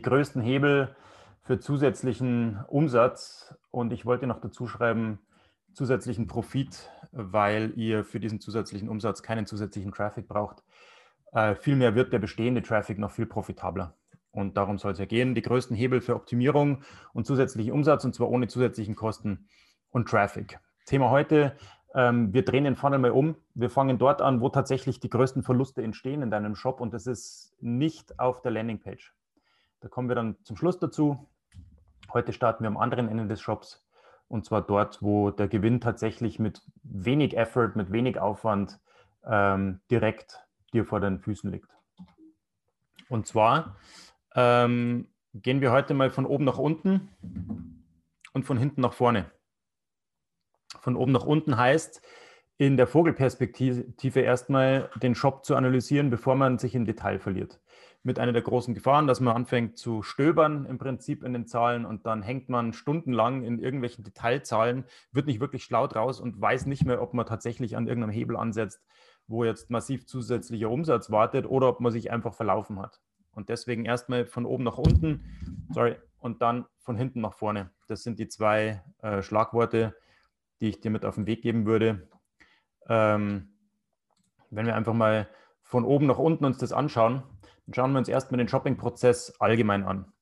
Die größten Hebel für zusätzlichen Umsatz und ich wollte noch dazu schreiben, zusätzlichen Profit, weil ihr für diesen zusätzlichen Umsatz keinen zusätzlichen Traffic braucht. Äh, vielmehr wird der bestehende Traffic noch viel profitabler. Und darum soll es ja gehen. Die größten Hebel für Optimierung und zusätzlichen Umsatz und zwar ohne zusätzlichen Kosten und Traffic. Thema heute, ähm, wir drehen den Funnel mal um. Wir fangen dort an, wo tatsächlich die größten Verluste entstehen in deinem Shop und das ist nicht auf der Landingpage. Da kommen wir dann zum Schluss dazu. Heute starten wir am anderen Ende des Shops und zwar dort, wo der Gewinn tatsächlich mit wenig Effort, mit wenig Aufwand ähm, direkt dir vor den Füßen liegt. Und zwar ähm, gehen wir heute mal von oben nach unten und von hinten nach vorne. Von oben nach unten heißt, in der Vogelperspektive erstmal den Shop zu analysieren, bevor man sich im Detail verliert mit einer der großen Gefahren, dass man anfängt zu stöbern im Prinzip in den Zahlen und dann hängt man stundenlang in irgendwelchen Detailzahlen, wird nicht wirklich schlau draus und weiß nicht mehr, ob man tatsächlich an irgendeinem Hebel ansetzt, wo jetzt massiv zusätzlicher Umsatz wartet oder ob man sich einfach verlaufen hat. Und deswegen erstmal von oben nach unten, sorry, und dann von hinten nach vorne. Das sind die zwei äh, Schlagworte, die ich dir mit auf den Weg geben würde. Ähm, wenn wir einfach mal von oben nach unten uns das anschauen, dann schauen wir uns erstmal den Shopping-Prozess allgemein an.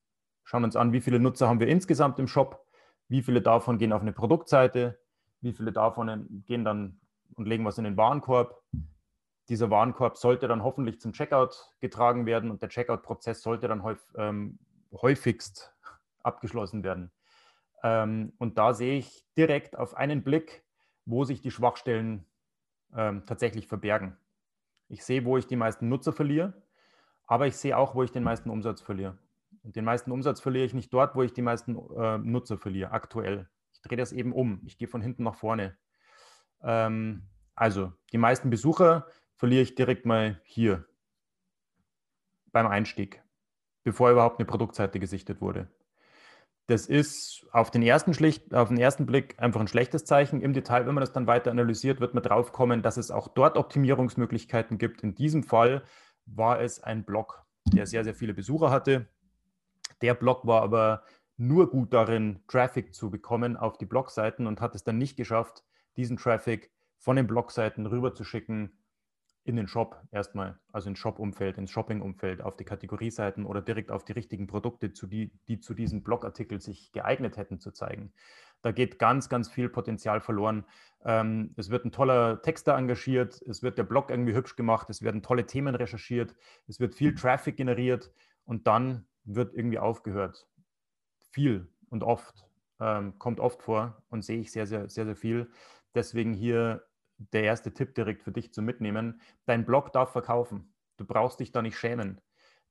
Schauen uns an, wie viele Nutzer haben wir insgesamt im Shop, wie viele davon gehen auf eine Produktseite, wie viele davon gehen dann und legen was in den Warenkorb. Dieser Warenkorb sollte dann hoffentlich zum Checkout getragen werden und der Checkout-Prozess sollte dann ähm, häufigst abgeschlossen werden. Ähm, und da sehe ich direkt auf einen Blick, wo sich die Schwachstellen ähm, tatsächlich verbergen. Ich sehe, wo ich die meisten Nutzer verliere, aber ich sehe auch, wo ich den meisten Umsatz verliere. Und den meisten Umsatz verliere ich nicht dort, wo ich die meisten äh, Nutzer verliere, aktuell. Ich drehe das eben um. Ich gehe von hinten nach vorne. Ähm, also, die meisten Besucher verliere ich direkt mal hier beim Einstieg, bevor überhaupt eine Produktseite gesichtet wurde. Das ist auf den, ersten schlicht, auf den ersten Blick einfach ein schlechtes Zeichen. Im Detail, wenn man das dann weiter analysiert, wird man drauf kommen, dass es auch dort Optimierungsmöglichkeiten gibt. In diesem Fall war es ein Blog, der sehr, sehr viele Besucher hatte. Der Blog war aber nur gut darin, Traffic zu bekommen auf die Blogseiten und hat es dann nicht geschafft, diesen Traffic von den Blogseiten rüberzuschicken in den Shop erstmal, also ins Shop-Umfeld, ins Shopping-Umfeld, auf die Kategorieseiten oder direkt auf die richtigen Produkte, zu die, die zu diesem Blogartikel sich geeignet hätten zu zeigen. Da geht ganz, ganz viel Potenzial verloren. Ähm, es wird ein toller Texter engagiert, es wird der Blog irgendwie hübsch gemacht, es werden tolle Themen recherchiert, es wird viel Traffic generiert und dann wird irgendwie aufgehört. Viel und oft, ähm, kommt oft vor und sehe ich sehr, sehr, sehr, sehr viel. Deswegen hier der erste Tipp direkt für dich zu mitnehmen. Dein Blog darf verkaufen. Du brauchst dich da nicht schämen.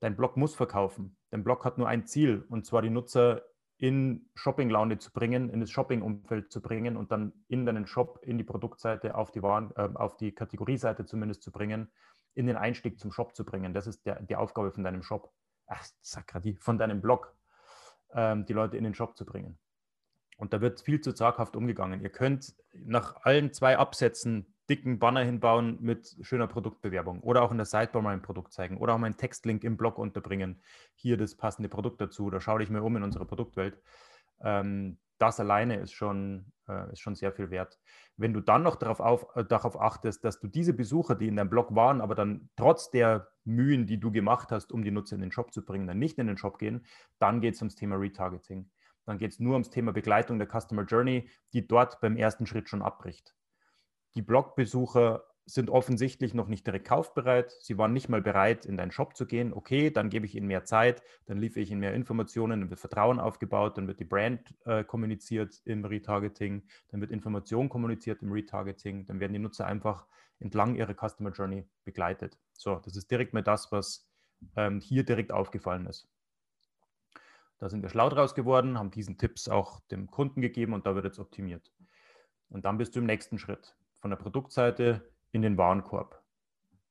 Dein Blog muss verkaufen. Dein Blog hat nur ein Ziel, und zwar die Nutzer in Shopping-Laune zu bringen, in das Shopping-Umfeld zu bringen und dann in deinen Shop, in die Produktseite, auf die, Waren, äh, auf die Kategorieseite zumindest zu bringen, in den Einstieg zum Shop zu bringen. Das ist der, die Aufgabe von deinem Shop. Ach, Sakradi, von deinem Blog, ähm, die Leute in den Shop zu bringen. Und da wird viel zu zaghaft umgegangen. Ihr könnt nach allen zwei Absätzen dicken Banner hinbauen mit schöner Produktbewerbung oder auch in der Sidebar mal ein Produkt zeigen oder auch mal einen Textlink im Blog unterbringen. Hier das passende Produkt dazu. Da schau dich mal um in unserer Produktwelt. Ähm, das alleine ist schon, äh, ist schon sehr viel wert. Wenn du dann noch darauf, auf, äh, darauf achtest, dass du diese Besucher, die in deinem Blog waren, aber dann trotz der Mühen, die du gemacht hast, um die Nutzer in den Shop zu bringen, dann nicht in den Shop gehen, dann geht es ums Thema Retargeting. Dann geht es nur ums Thema Begleitung der Customer Journey, die dort beim ersten Schritt schon abbricht. Die Blogbesucher sind offensichtlich noch nicht direkt kaufbereit. Sie waren nicht mal bereit, in deinen Shop zu gehen. Okay, dann gebe ich ihnen mehr Zeit, dann liefere ich ihnen mehr Informationen, dann wird Vertrauen aufgebaut, dann wird die Brand äh, kommuniziert im Retargeting, dann wird Information kommuniziert im Retargeting, dann werden die Nutzer einfach entlang ihrer Customer Journey begleitet. So, das ist direkt mal das, was ähm, hier direkt aufgefallen ist. Da sind wir schlau draus geworden, haben diesen Tipps auch dem Kunden gegeben und da wird jetzt optimiert. Und dann bist du im nächsten Schritt von der Produktseite in den Warenkorb.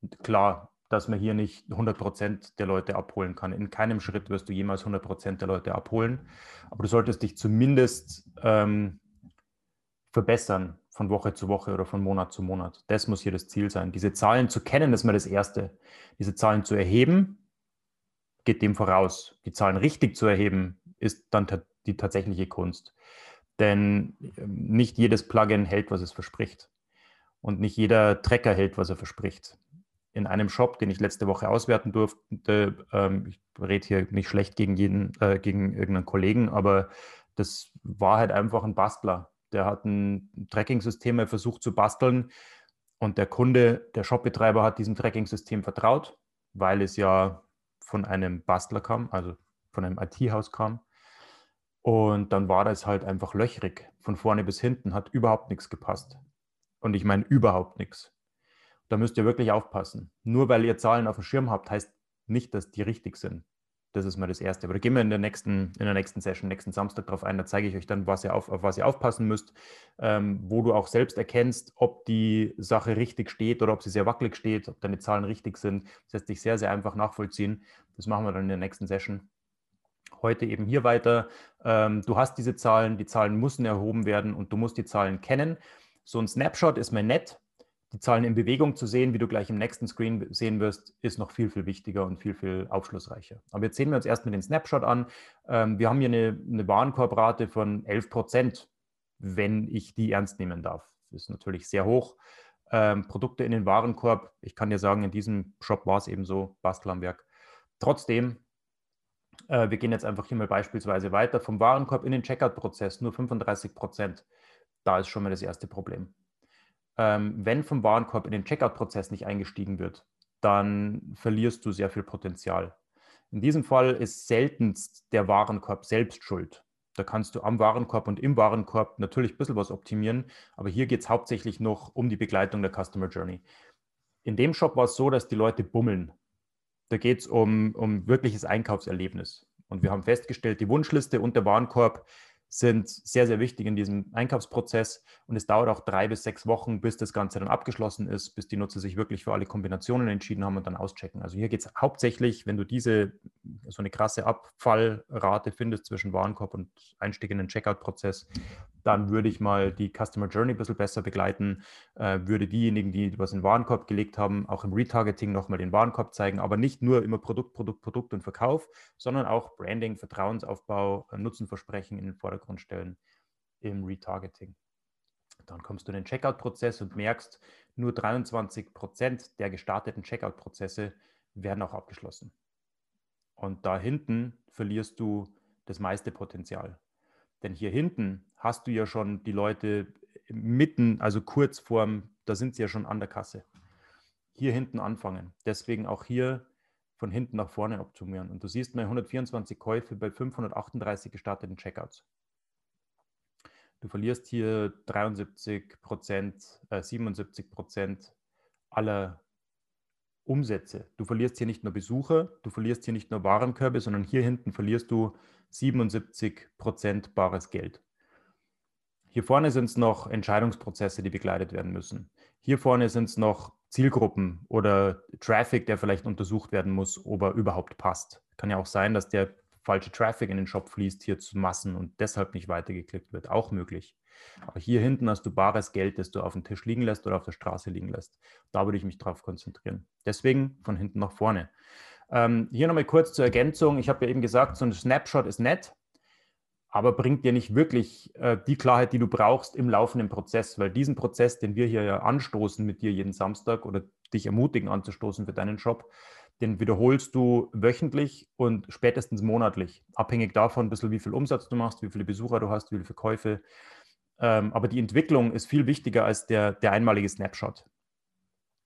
Und klar, dass man hier nicht 100% der Leute abholen kann. In keinem Schritt wirst du jemals 100% der Leute abholen, aber du solltest dich zumindest ähm, verbessern von Woche zu Woche oder von Monat zu Monat. Das muss hier das Ziel sein. Diese Zahlen zu kennen, ist mal das Erste. Diese Zahlen zu erheben, geht dem voraus. Die Zahlen richtig zu erheben, ist dann die tatsächliche Kunst. Denn ähm, nicht jedes Plugin hält, was es verspricht. Und nicht jeder Tracker hält, was er verspricht. In einem Shop, den ich letzte Woche auswerten durfte, ähm, ich rede hier nicht schlecht gegen jeden, äh, gegen irgendeinen Kollegen, aber das war halt einfach ein Bastler. Der hat ein Tracking-System versucht zu basteln und der Kunde, der Shopbetreiber hat diesem Tracking-System vertraut, weil es ja von einem Bastler kam, also von einem IT-Haus kam. Und dann war das halt einfach löchrig. Von vorne bis hinten hat überhaupt nichts gepasst. Und ich meine überhaupt nichts. Da müsst ihr wirklich aufpassen. Nur weil ihr Zahlen auf dem Schirm habt, heißt nicht, dass die richtig sind. Das ist mal das Erste. Aber da gehen wir in der nächsten, in der nächsten Session, nächsten Samstag drauf ein. Da zeige ich euch dann, was ihr auf, auf was ihr aufpassen müsst, ähm, wo du auch selbst erkennst, ob die Sache richtig steht oder ob sie sehr wackelig steht, ob deine Zahlen richtig sind. Das lässt sich sehr, sehr einfach nachvollziehen. Das machen wir dann in der nächsten Session. Heute eben hier weiter. Ähm, du hast diese Zahlen, die Zahlen müssen erhoben werden und du musst die Zahlen kennen. So ein Snapshot ist mir nett. Die Zahlen in Bewegung zu sehen, wie du gleich im nächsten Screen sehen wirst, ist noch viel, viel wichtiger und viel, viel aufschlussreicher. Aber jetzt sehen wir uns erstmal den Snapshot an. Ähm, wir haben hier eine, eine Warenkorbrate von 11 Prozent, wenn ich die ernst nehmen darf. Das ist natürlich sehr hoch. Ähm, Produkte in den Warenkorb, ich kann dir sagen, in diesem Shop war es eben so, Bastel am Werk. Trotzdem äh, wir gehen jetzt einfach hier mal beispielsweise weiter. Vom Warenkorb in den Checkout-Prozess nur 35 Prozent. Da ist schon mal das erste Problem. Ähm, wenn vom Warenkorb in den Checkout-Prozess nicht eingestiegen wird, dann verlierst du sehr viel Potenzial. In diesem Fall ist seltenst der Warenkorb selbst schuld. Da kannst du am Warenkorb und im Warenkorb natürlich ein bisschen was optimieren, aber hier geht es hauptsächlich noch um die Begleitung der Customer Journey. In dem Shop war es so, dass die Leute bummeln. Da geht es um, um wirkliches Einkaufserlebnis. Und wir haben festgestellt, die Wunschliste und der Warenkorb sind sehr, sehr wichtig in diesem Einkaufsprozess. Und es dauert auch drei bis sechs Wochen, bis das Ganze dann abgeschlossen ist, bis die Nutzer sich wirklich für alle Kombinationen entschieden haben und dann auschecken. Also hier geht es hauptsächlich, wenn du diese so eine krasse Abfallrate findest zwischen Warenkorb und Einstieg in den Checkout-Prozess, dann würde ich mal die Customer Journey ein bisschen besser begleiten, äh, würde diejenigen, die was in den Warenkorb gelegt haben, auch im Retargeting nochmal den Warenkorb zeigen, aber nicht nur immer Produkt, Produkt, Produkt und Verkauf, sondern auch Branding, Vertrauensaufbau, äh, Nutzenversprechen in den Vordergrund stellen im Retargeting. Dann kommst du in den Checkout-Prozess und merkst, nur 23 Prozent der gestarteten Checkout-Prozesse werden auch abgeschlossen. Und da hinten verlierst du das meiste Potenzial. Denn hier hinten hast du ja schon die Leute mitten, also kurz vorm, da sind sie ja schon an der Kasse. Hier hinten anfangen. Deswegen auch hier von hinten nach vorne optimieren. Und du siehst mal 124 Käufe bei 538 gestarteten Checkouts. Du verlierst hier 73 Prozent, äh, 77 Prozent aller Umsätze. Du verlierst hier nicht nur Besucher, du verlierst hier nicht nur Warenkörbe, sondern hier hinten verlierst du 77 Prozent bares Geld. Hier vorne sind es noch Entscheidungsprozesse, die begleitet werden müssen. Hier vorne sind es noch Zielgruppen oder Traffic, der vielleicht untersucht werden muss, ob er überhaupt passt. Kann ja auch sein, dass der falsche Traffic in den Shop fließt hier zu Massen und deshalb nicht weitergeklickt wird. Auch möglich. Aber hier hinten hast du bares Geld, das du auf dem Tisch liegen lässt oder auf der Straße liegen lässt. Da würde ich mich drauf konzentrieren. Deswegen von hinten nach vorne. Ähm, hier nochmal kurz zur Ergänzung. Ich habe ja eben gesagt, so ein Snapshot ist nett, aber bringt dir nicht wirklich äh, die Klarheit, die du brauchst im laufenden Prozess, weil diesen Prozess, den wir hier ja anstoßen mit dir jeden Samstag oder dich ermutigen anzustoßen für deinen Job, den wiederholst du wöchentlich und spätestens monatlich, abhängig davon, ein bisschen wie viel Umsatz du machst, wie viele Besucher du hast, wie viele Verkäufe. Ähm, aber die Entwicklung ist viel wichtiger als der, der einmalige Snapshot.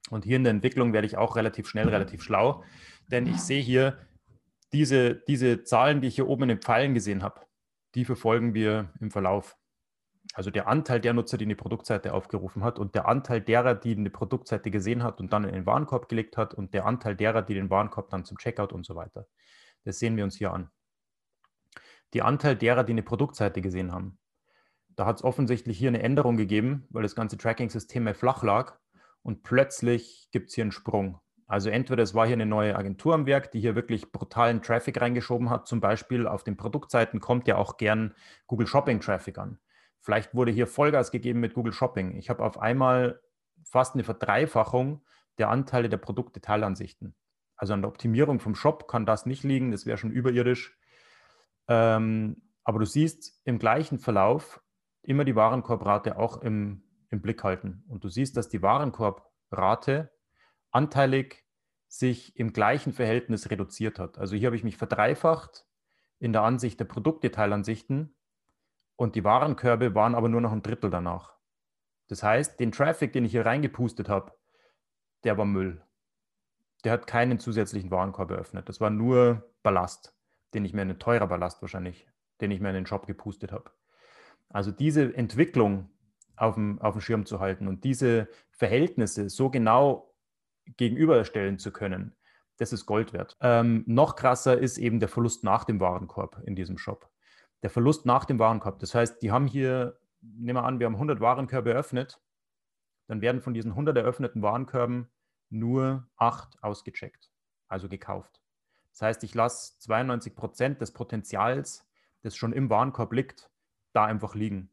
Und hier in der Entwicklung werde ich auch relativ schnell relativ schlau, denn ich sehe hier diese, diese Zahlen, die ich hier oben in den Pfeilen gesehen habe, die verfolgen wir im Verlauf. Also der Anteil der Nutzer, die eine Produktseite aufgerufen hat und der Anteil derer, die eine Produktseite gesehen hat und dann in den Warenkorb gelegt hat und der Anteil derer, die den Warenkorb dann zum Checkout und so weiter. Das sehen wir uns hier an. Die Anteil derer, die eine Produktseite gesehen haben. Da hat es offensichtlich hier eine Änderung gegeben, weil das ganze Tracking-System mehr flach lag und plötzlich gibt es hier einen Sprung. Also entweder es war hier eine neue Agentur am Werk, die hier wirklich brutalen Traffic reingeschoben hat. Zum Beispiel auf den Produktseiten kommt ja auch gern Google Shopping Traffic an. Vielleicht wurde hier Vollgas gegeben mit Google Shopping. Ich habe auf einmal fast eine Verdreifachung der Anteile der Produktdetailansichten. Also an der Optimierung vom Shop kann das nicht liegen, das wäre schon überirdisch. Ähm, aber du siehst im gleichen Verlauf immer die Warenkorbrate auch im, im Blick halten. Und du siehst, dass die Warenkorbrate anteilig sich im gleichen Verhältnis reduziert hat. Also hier habe ich mich verdreifacht in der Ansicht der Produktdetailansichten und die Warenkörbe waren aber nur noch ein Drittel danach. Das heißt, den Traffic, den ich hier reingepustet habe, der war Müll. Der hat keinen zusätzlichen Warenkorb eröffnet. Das war nur Ballast, den ich mir, ein teurer Ballast wahrscheinlich, den ich mir in den Shop gepustet habe. Also diese Entwicklung auf dem, auf dem Schirm zu halten und diese Verhältnisse so genau gegenüberstellen zu können, das ist Gold wert. Ähm, noch krasser ist eben der Verlust nach dem Warenkorb in diesem Shop. Der Verlust nach dem Warenkorb. Das heißt, die haben hier, nehmen wir an, wir haben 100 Warenkörbe eröffnet, dann werden von diesen 100 eröffneten Warenkörben nur 8 ausgecheckt, also gekauft. Das heißt, ich lasse 92 Prozent des Potenzials, das schon im Warenkorb liegt, da einfach liegen.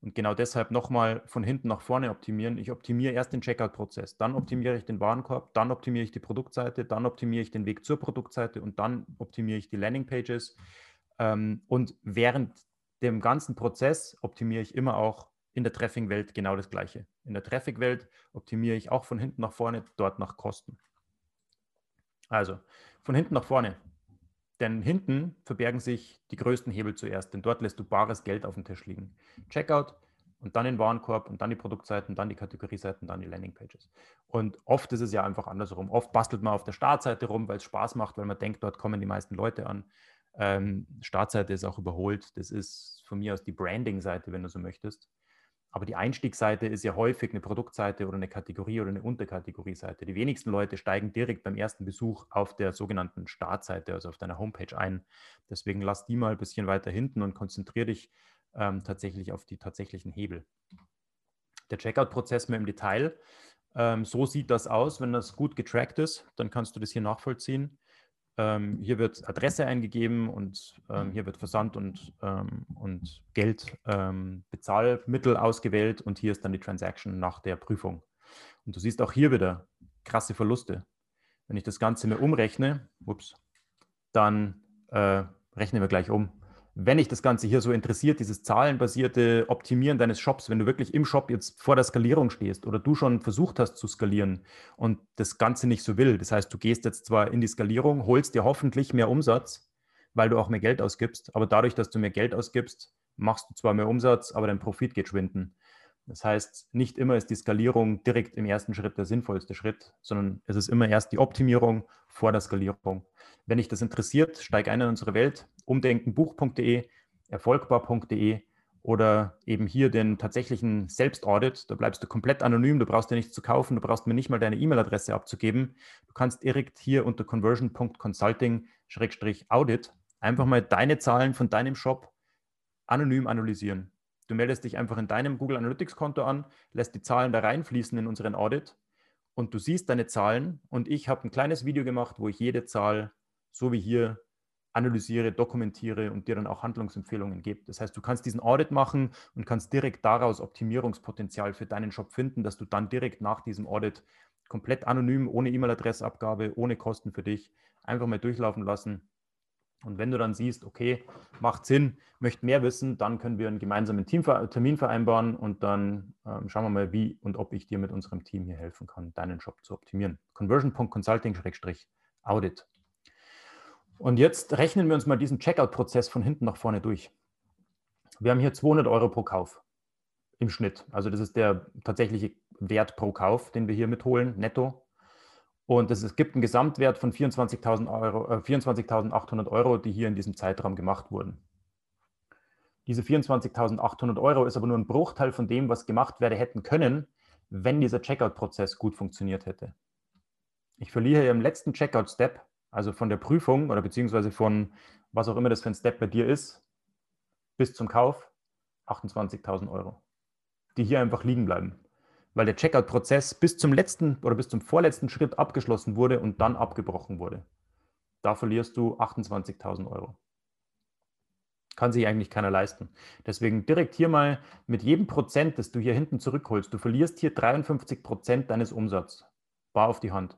Und genau deshalb nochmal von hinten nach vorne optimieren. Ich optimiere erst den Checkout-Prozess, dann optimiere ich den Warenkorb, dann optimiere ich die Produktseite, dann optimiere ich den Weg zur Produktseite und dann optimiere ich die Landingpages. Ähm, und während dem ganzen Prozess optimiere ich immer auch in der Traffic-Welt genau das Gleiche. In der Traffic-Welt optimiere ich auch von hinten nach vorne, dort nach Kosten. Also von hinten nach vorne. Denn hinten verbergen sich die größten Hebel zuerst, denn dort lässt du bares Geld auf dem Tisch liegen. Checkout und dann den Warenkorb und dann die Produktseiten, dann die Kategorieseiten, dann die Landingpages. Und oft ist es ja einfach andersrum. Oft bastelt man auf der Startseite rum, weil es Spaß macht, weil man denkt, dort kommen die meisten Leute an. Ähm, Startseite ist auch überholt. Das ist von mir aus die Branding-Seite, wenn du so möchtest. Aber die Einstiegsseite ist ja häufig eine Produktseite oder eine Kategorie oder eine Unterkategorieseite. Die wenigsten Leute steigen direkt beim ersten Besuch auf der sogenannten Startseite, also auf deiner Homepage ein. Deswegen lass die mal ein bisschen weiter hinten und konzentriere dich ähm, tatsächlich auf die tatsächlichen Hebel. Der Checkout-Prozess mehr im Detail. Ähm, so sieht das aus, wenn das gut getrackt ist. Dann kannst du das hier nachvollziehen. Ähm, hier wird Adresse eingegeben und ähm, hier wird Versand und, ähm, und Geld, ähm, Bezahlmittel ausgewählt und hier ist dann die Transaction nach der Prüfung. Und du siehst auch hier wieder krasse Verluste. Wenn ich das Ganze mir umrechne, ups, dann äh, rechnen wir gleich um wenn dich das Ganze hier so interessiert, dieses zahlenbasierte Optimieren deines Shops, wenn du wirklich im Shop jetzt vor der Skalierung stehst oder du schon versucht hast zu skalieren und das Ganze nicht so will, das heißt, du gehst jetzt zwar in die Skalierung, holst dir hoffentlich mehr Umsatz, weil du auch mehr Geld ausgibst, aber dadurch, dass du mehr Geld ausgibst, machst du zwar mehr Umsatz, aber dein Profit geht schwinden. Das heißt, nicht immer ist die Skalierung direkt im ersten Schritt der sinnvollste Schritt, sondern es ist immer erst die Optimierung vor der Skalierung. Wenn dich das interessiert, steig ein in unsere Welt, umdenkenbuch.de, erfolgbar.de oder eben hier den tatsächlichen Selbstaudit. Da bleibst du komplett anonym, du brauchst dir nichts zu kaufen, du brauchst mir nicht mal deine E-Mail-Adresse abzugeben. Du kannst direkt hier unter conversion.consulting-audit einfach mal deine Zahlen von deinem Shop anonym analysieren. Du meldest dich einfach in deinem Google Analytics Konto an, lässt die Zahlen da reinfließen in unseren Audit und du siehst deine Zahlen und ich habe ein kleines Video gemacht, wo ich jede Zahl so wie hier analysiere, dokumentiere und dir dann auch Handlungsempfehlungen gebe. Das heißt, du kannst diesen Audit machen und kannst direkt daraus Optimierungspotenzial für deinen Shop finden, dass du dann direkt nach diesem Audit komplett anonym, ohne E-Mail-Adressabgabe, ohne Kosten für dich, einfach mal durchlaufen lassen. Und wenn du dann siehst, okay, macht Sinn, möchte mehr wissen, dann können wir einen gemeinsamen Termin vereinbaren und dann ähm, schauen wir mal, wie und ob ich dir mit unserem Team hier helfen kann, deinen Shop zu optimieren. Conversion.consulting-audit. Und jetzt rechnen wir uns mal diesen Checkout-Prozess von hinten nach vorne durch. Wir haben hier 200 Euro pro Kauf im Schnitt. Also das ist der tatsächliche Wert pro Kauf, den wir hier mitholen, netto. Und es, gibt einen Gesamtwert von 24.800 Euro, äh, 24 Euro, die hier in diesem Zeitraum gemacht wurden. Diese 24.800 Euro ist aber nur ein Bruchteil von dem, was gemacht werden hätten können, wenn dieser Checkout-Prozess gut funktioniert hätte. Ich verliere im letzten Checkout-Step, also von der Prüfung oder beziehungsweise von was auch immer das für ein Step bei dir ist, bis zum Kauf, 28.000 Euro, die hier einfach liegen bleiben weil der Checkout-Prozess bis zum letzten oder bis zum vorletzten Schritt abgeschlossen wurde und dann abgebrochen wurde. Da verlierst du 28.000 Euro. Kann sich eigentlich keiner leisten. Deswegen direkt hier mal mit jedem Prozent, das du hier hinten zurückholst, du verlierst hier 53 Prozent deines Umsatzes. Bar auf die Hand.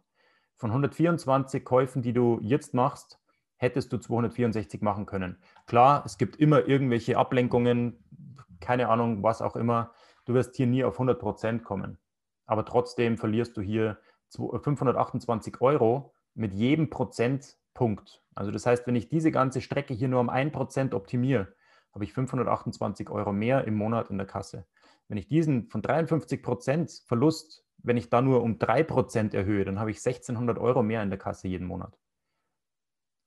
Von 124 Käufen, die du jetzt machst, hättest du 264 machen können. Klar, es gibt immer irgendwelche Ablenkungen, keine Ahnung, was auch immer. Du wirst hier nie auf 100 Prozent kommen. Aber trotzdem verlierst du hier 528 äh, Euro mit jedem Prozentpunkt. Also das heißt, wenn ich diese ganze Strecke hier nur um 1% optimiere, habe ich 528 Euro mehr im Monat in der Kasse. Wenn ich diesen von 53 Prozent Verlust, wenn ich da nur um 3% erhöhe, dann habe ich 1600 Euro mehr in der Kasse jeden Monat.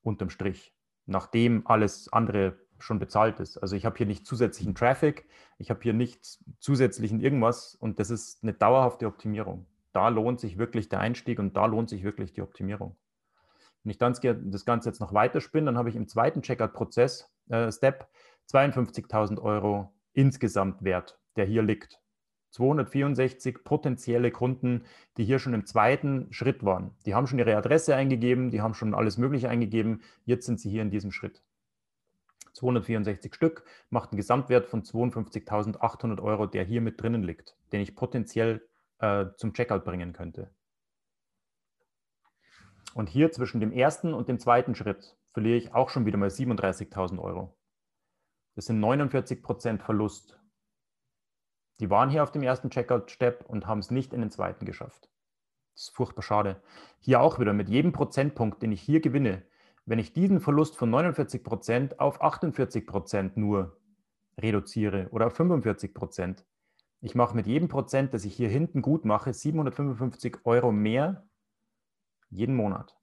Unterm Strich. Nachdem alles andere schon bezahlt ist. Also ich habe hier nicht zusätzlichen Traffic, ich habe hier nicht zusätzlichen irgendwas und das ist eine dauerhafte Optimierung. Da lohnt sich wirklich der Einstieg und da lohnt sich wirklich die Optimierung. Wenn ich dann das Ganze jetzt noch weiterspinne, dann habe ich im zweiten Checkout-Prozess, äh, Step, 52.000 Euro insgesamt Wert, der hier liegt. 264 potenzielle Kunden, die hier schon im zweiten Schritt waren. Die haben schon ihre Adresse eingegeben, die haben schon alles Mögliche eingegeben. Jetzt sind sie hier in diesem Schritt. 264 Stück, macht einen Gesamtwert von 52.800 Euro, der hier mit drinnen liegt, den ich potenziell äh, zum Checkout bringen könnte. Und hier zwischen dem ersten und dem zweiten Schritt verliere ich auch schon wieder mal 37.000 Euro. Das sind 49 Prozent Verlust. Die waren hier auf dem ersten Checkout-Step und haben es nicht in den zweiten geschafft. Das ist furchtbar schade. Hier auch wieder mit jedem Prozentpunkt, den ich hier gewinne, wenn ich diesen Verlust von 49 Prozent auf 48 Prozent nur reduziere oder auf 45 Prozent, ich mache mit jedem Prozent, das ich hier hinten gut mache, 755 Euro mehr jeden Monat.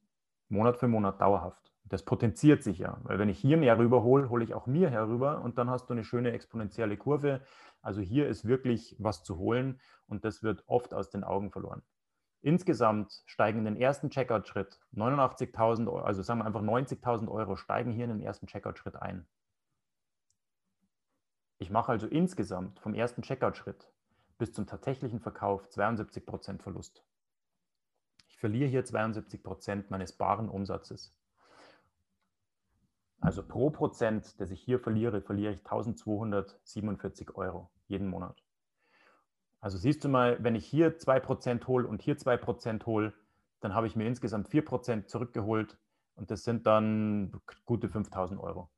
Monat für Monat dauerhaft. Das potenziert sich ja, weil wenn ich hier mehr rüberhole, hole ich auch mir herüber und dann hast du eine schöne exponentielle Kurve. Also hier ist wirklich was zu holen und das wird oft aus den Augen verloren. Insgesamt steigen in den ersten Checkout-Schritt 89.000 Euro, also sagen wir einfach 90.000 Euro steigen hier in den ersten Checkout-Schritt ein. Ich mache also insgesamt vom ersten Checkout-Schritt bis zum tatsächlichen Verkauf 72% Verlust. Ich verliere hier 72% meines baren Umsatzes. Also pro Prozent, das ich hier verliere, verliere ich 1247 Euro jeden Monat. Also siehst du mal, wenn ich hier 2% hole und hier 2% hole, dann habe ich mir insgesamt 4% zurückgeholt und das sind dann gute 5000 Euro.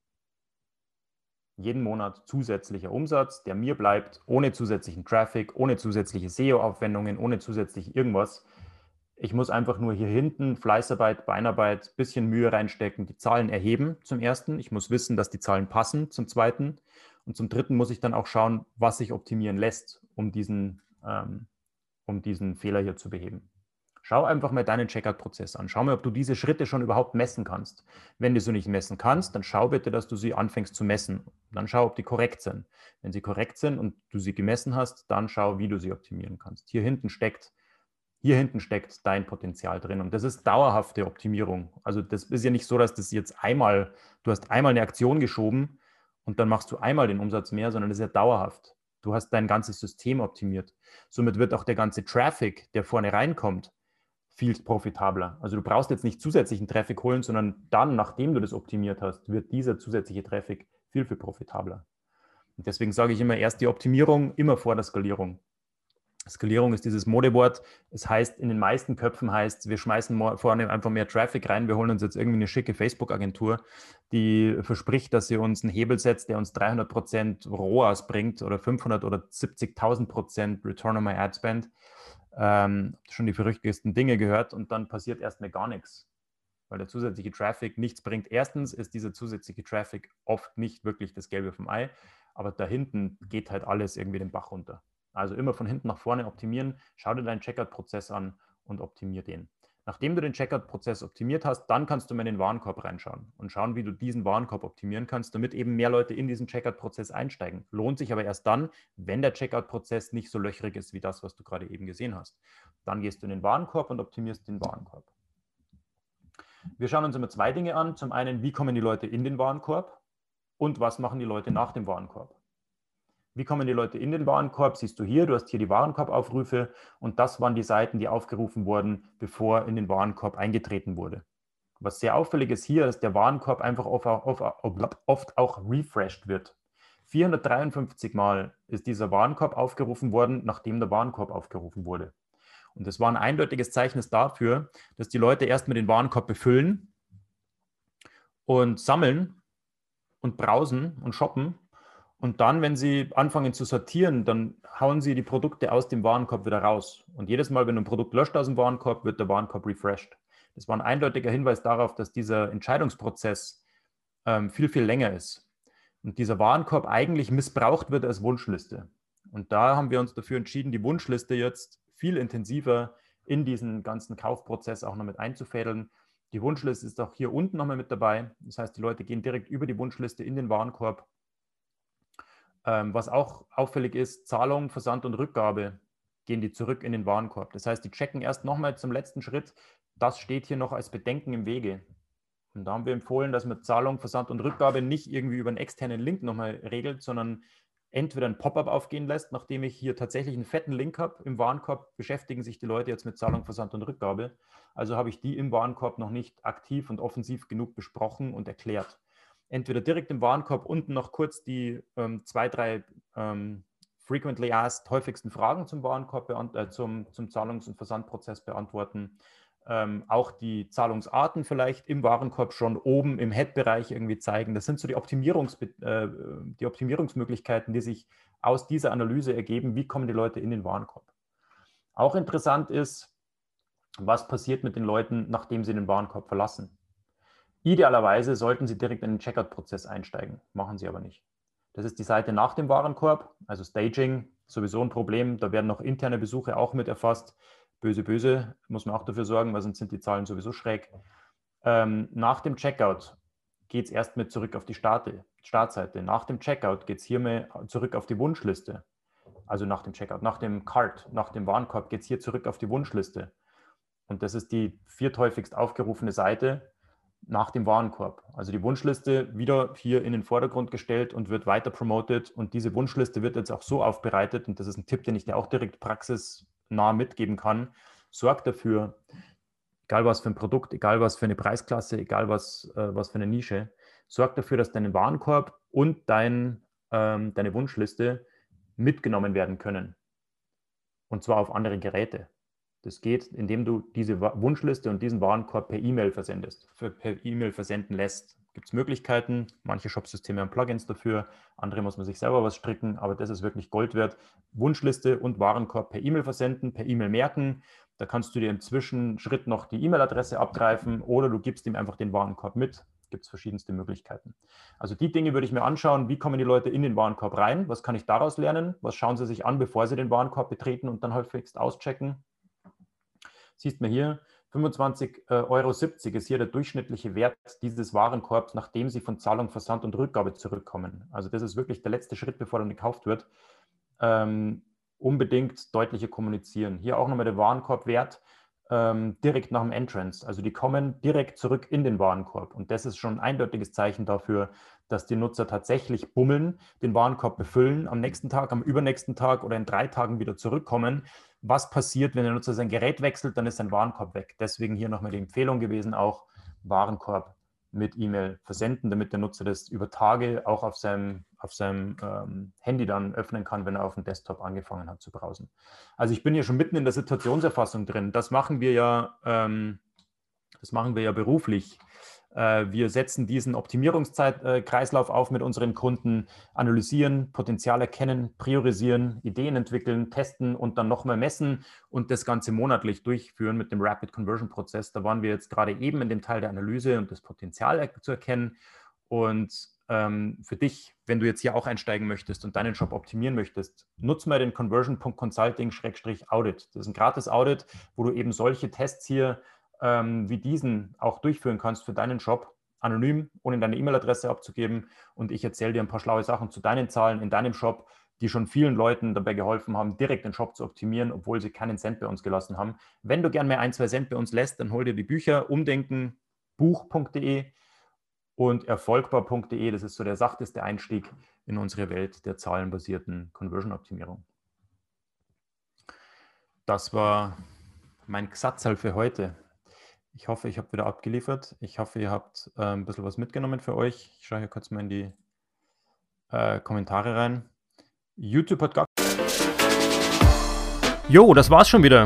Jeden Monat zusätzlicher Umsatz, der mir bleibt, ohne zusätzlichen Traffic, ohne zusätzliche SEO-Aufwendungen, ohne zusätzlich irgendwas. Ich muss einfach nur hier hinten Fleißarbeit, Beinarbeit, bisschen Mühe reinstecken, die Zahlen erheben zum ersten. Ich muss wissen, dass die Zahlen passen zum zweiten. Und zum dritten muss ich dann auch schauen, was sich optimieren lässt, um diesen, ähm, um diesen Fehler hier zu beheben. Schau einfach mal deinen Checkout-Prozess an. Schau mal, ob du diese Schritte schon überhaupt messen kannst. Wenn du sie nicht messen kannst, dann schau bitte, dass du sie anfängst zu messen. Dann schau, ob die korrekt sind. Wenn sie korrekt sind und du sie gemessen hast, dann schau, wie du sie optimieren kannst. Hier hinten steckt, hier hinten steckt dein Potenzial drin. Und das ist dauerhafte Optimierung. Also das ist ja nicht so, dass das jetzt einmal, du hast einmal eine Aktion geschoben und dann machst du einmal den Umsatz mehr, sondern das ist ja dauerhaft. Du hast dein ganzes System optimiert. Somit wird auch der ganze Traffic, der vorne reinkommt, viel profitabler. Also du brauchst jetzt nicht zusätzlichen Traffic holen, sondern dann, nachdem du das optimiert hast, wird dieser zusätzliche Traffic viel, viel profitabler. Und deswegen sage ich immer erst die Optimierung, immer vor der Skalierung. Skalierung ist dieses Modewort. Es heißt, in den meisten Köpfen heißt, wir schmeißen vorne einfach mehr Traffic rein. Wir holen uns jetzt irgendwie eine schicke Facebook-Agentur, die verspricht, dass sie uns einen Hebel setzt, der uns 300 Prozent ROAS bringt oder 500 oder 70.000 Prozent Return on my Ad Spend. Ähm, schon die verrücktesten Dinge gehört und dann passiert erstmal gar nichts, weil der zusätzliche Traffic nichts bringt. Erstens ist dieser zusätzliche Traffic oft nicht wirklich das Gelbe vom Ei, aber da hinten geht halt alles irgendwie den Bach runter. Also immer von hinten nach vorne optimieren. Schau dir deinen Checkout-Prozess an und optimier den. Nachdem du den Checkout-Prozess optimiert hast, dann kannst du mal in den Warenkorb reinschauen und schauen, wie du diesen Warenkorb optimieren kannst, damit eben mehr Leute in diesen Checkout-Prozess einsteigen. Lohnt sich aber erst dann, wenn der Checkout-Prozess nicht so löchrig ist wie das, was du gerade eben gesehen hast. Dann gehst du in den Warenkorb und optimierst den Warenkorb. Wir schauen uns immer zwei Dinge an. Zum einen, wie kommen die Leute in den Warenkorb und was machen die Leute nach dem Warenkorb. Wie kommen die Leute in den Warenkorb? Siehst du hier, du hast hier die Warenkorbaufrufe und das waren die Seiten, die aufgerufen wurden, bevor in den Warenkorb eingetreten wurde. Was sehr auffällig ist hier, dass der Warenkorb einfach oft, oft auch refreshed wird. 453 Mal ist dieser Warenkorb aufgerufen worden, nachdem der Warenkorb aufgerufen wurde. Und das war ein eindeutiges Zeichen dafür, dass die Leute erstmal den Warenkorb befüllen und sammeln und browsen und shoppen und dann, wenn Sie anfangen zu sortieren, dann hauen Sie die Produkte aus dem Warenkorb wieder raus. Und jedes Mal, wenn ein Produkt löscht aus dem Warenkorb, wird der Warenkorb refreshed. Das war ein eindeutiger Hinweis darauf, dass dieser Entscheidungsprozess ähm, viel, viel länger ist. Und dieser Warenkorb eigentlich missbraucht wird als Wunschliste. Und da haben wir uns dafür entschieden, die Wunschliste jetzt viel intensiver in diesen ganzen Kaufprozess auch noch mit einzufädeln. Die Wunschliste ist auch hier unten nochmal mit dabei. Das heißt, die Leute gehen direkt über die Wunschliste in den Warenkorb ähm, was auch auffällig ist, Zahlung, Versand und Rückgabe gehen die zurück in den Warenkorb. Das heißt, die checken erst nochmal zum letzten Schritt. Das steht hier noch als Bedenken im Wege. Und da haben wir empfohlen, dass man Zahlung, Versand und Rückgabe nicht irgendwie über einen externen Link nochmal regelt, sondern entweder ein Pop-up aufgehen lässt, nachdem ich hier tatsächlich einen fetten Link habe im Warenkorb, beschäftigen sich die Leute jetzt mit Zahlung, Versand und Rückgabe. Also habe ich die im Warenkorb noch nicht aktiv und offensiv genug besprochen und erklärt entweder direkt im Warenkorb unten noch kurz die ähm, zwei, drei ähm, frequently asked, häufigsten Fragen zum Warenkorb, äh, zum, zum Zahlungs- und Versandprozess beantworten. Ähm, auch die Zahlungsarten vielleicht im Warenkorb schon oben im Head-Bereich irgendwie zeigen. Das sind so die, Optimierungs äh, die Optimierungsmöglichkeiten, die sich aus dieser Analyse ergeben. Wie kommen die Leute in den Warenkorb? Auch interessant ist, was passiert mit den Leuten, nachdem sie den Warenkorb verlassen. Idealerweise sollten Sie direkt in den Checkout-Prozess einsteigen, machen Sie aber nicht. Das ist die Seite nach dem Warenkorb, also Staging, sowieso ein Problem. Da werden noch interne Besuche auch mit erfasst. Böse, böse, muss man auch dafür sorgen, weil sonst sind die Zahlen sowieso schräg. Ähm, nach dem Checkout geht es erst mit zurück auf die Starte, Startseite. Nach dem Checkout geht es hiermit zurück auf die Wunschliste. Also nach dem Checkout, nach dem Cart, nach dem Warenkorb geht es hier zurück auf die Wunschliste. Und das ist die vierthäufigst aufgerufene Seite nach dem Warenkorb. Also die Wunschliste wieder hier in den Vordergrund gestellt und wird weiter promoted. Und diese Wunschliste wird jetzt auch so aufbereitet, und das ist ein Tipp, den ich dir auch direkt praxisnah mitgeben kann. Sorg dafür, egal was für ein Produkt, egal was für eine Preisklasse, egal was, äh, was für eine Nische, sorg dafür, dass dein Warenkorb und dein, ähm, deine Wunschliste mitgenommen werden können. Und zwar auf andere Geräte. Das geht, indem du diese Wunschliste und diesen Warenkorb per E-Mail versendest, per E-Mail versenden lässt. Gibt es Möglichkeiten, manche Shopsysteme haben Plugins dafür, andere muss man sich selber was stricken, aber das ist wirklich Gold wert. Wunschliste und Warenkorb per E-Mail versenden, per E-Mail merken. Da kannst du dir im Zwischenschritt noch die E-Mail-Adresse abgreifen oder du gibst ihm einfach den Warenkorb mit. Gibt es verschiedenste Möglichkeiten. Also die Dinge würde ich mir anschauen. Wie kommen die Leute in den Warenkorb rein? Was kann ich daraus lernen? Was schauen sie sich an, bevor sie den Warenkorb betreten und dann häufigst auschecken? Siehst man hier, 25,70 äh, Euro ist hier der durchschnittliche Wert dieses Warenkorbs, nachdem sie von Zahlung, Versand und Rückgabe zurückkommen. Also das ist wirklich der letzte Schritt, bevor dann gekauft wird. Ähm, unbedingt deutlicher kommunizieren. Hier auch nochmal der Warenkorbwert ähm, direkt nach dem Entrance. Also die kommen direkt zurück in den Warenkorb. Und das ist schon ein eindeutiges Zeichen dafür, dass die Nutzer tatsächlich bummeln, den Warenkorb befüllen, am nächsten Tag, am übernächsten Tag oder in drei Tagen wieder zurückkommen. Was passiert, wenn der Nutzer sein Gerät wechselt, dann ist sein Warenkorb weg. Deswegen hier nochmal die Empfehlung gewesen, auch Warenkorb mit E-Mail versenden, damit der Nutzer das über Tage auch auf seinem, auf seinem ähm, Handy dann öffnen kann, wenn er auf dem Desktop angefangen hat zu browsen. Also ich bin hier schon mitten in der Situationserfassung drin. Das machen wir ja, ähm, das machen wir ja beruflich. Äh, wir setzen diesen Optimierungskreislauf auf mit unseren Kunden, analysieren, Potenzial erkennen, priorisieren, Ideen entwickeln, testen und dann nochmal messen und das Ganze monatlich durchführen mit dem Rapid Conversion Prozess. Da waren wir jetzt gerade eben in dem Teil der Analyse und das Potenzial zu erkennen. Und ähm, für dich, wenn du jetzt hier auch einsteigen möchtest und deinen Shop optimieren möchtest, nutze mal den conversion.consulting-audit. Das ist ein gratis Audit, wo du eben solche Tests hier ähm, wie diesen auch durchführen kannst für deinen Shop, anonym, ohne deine E-Mail-Adresse abzugeben. Und ich erzähle dir ein paar schlaue Sachen zu deinen Zahlen in deinem Shop, die schon vielen Leuten dabei geholfen haben, direkt den Shop zu optimieren, obwohl sie keinen Cent bei uns gelassen haben. Wenn du gern mehr ein, zwei Cent bei uns lässt, dann hol dir die Bücher umdenken, buch.de und erfolgbar.de. Das ist so der sachteste Einstieg in unsere Welt der zahlenbasierten Conversion-Optimierung. Das war mein Gesatzal für heute. Ich hoffe, ich habe wieder abgeliefert. Ich hoffe, ihr habt äh, ein bisschen was mitgenommen für euch. Ich schaue hier kurz mal in die äh, Kommentare rein. YouTube hat gar. Jo, das war's schon wieder.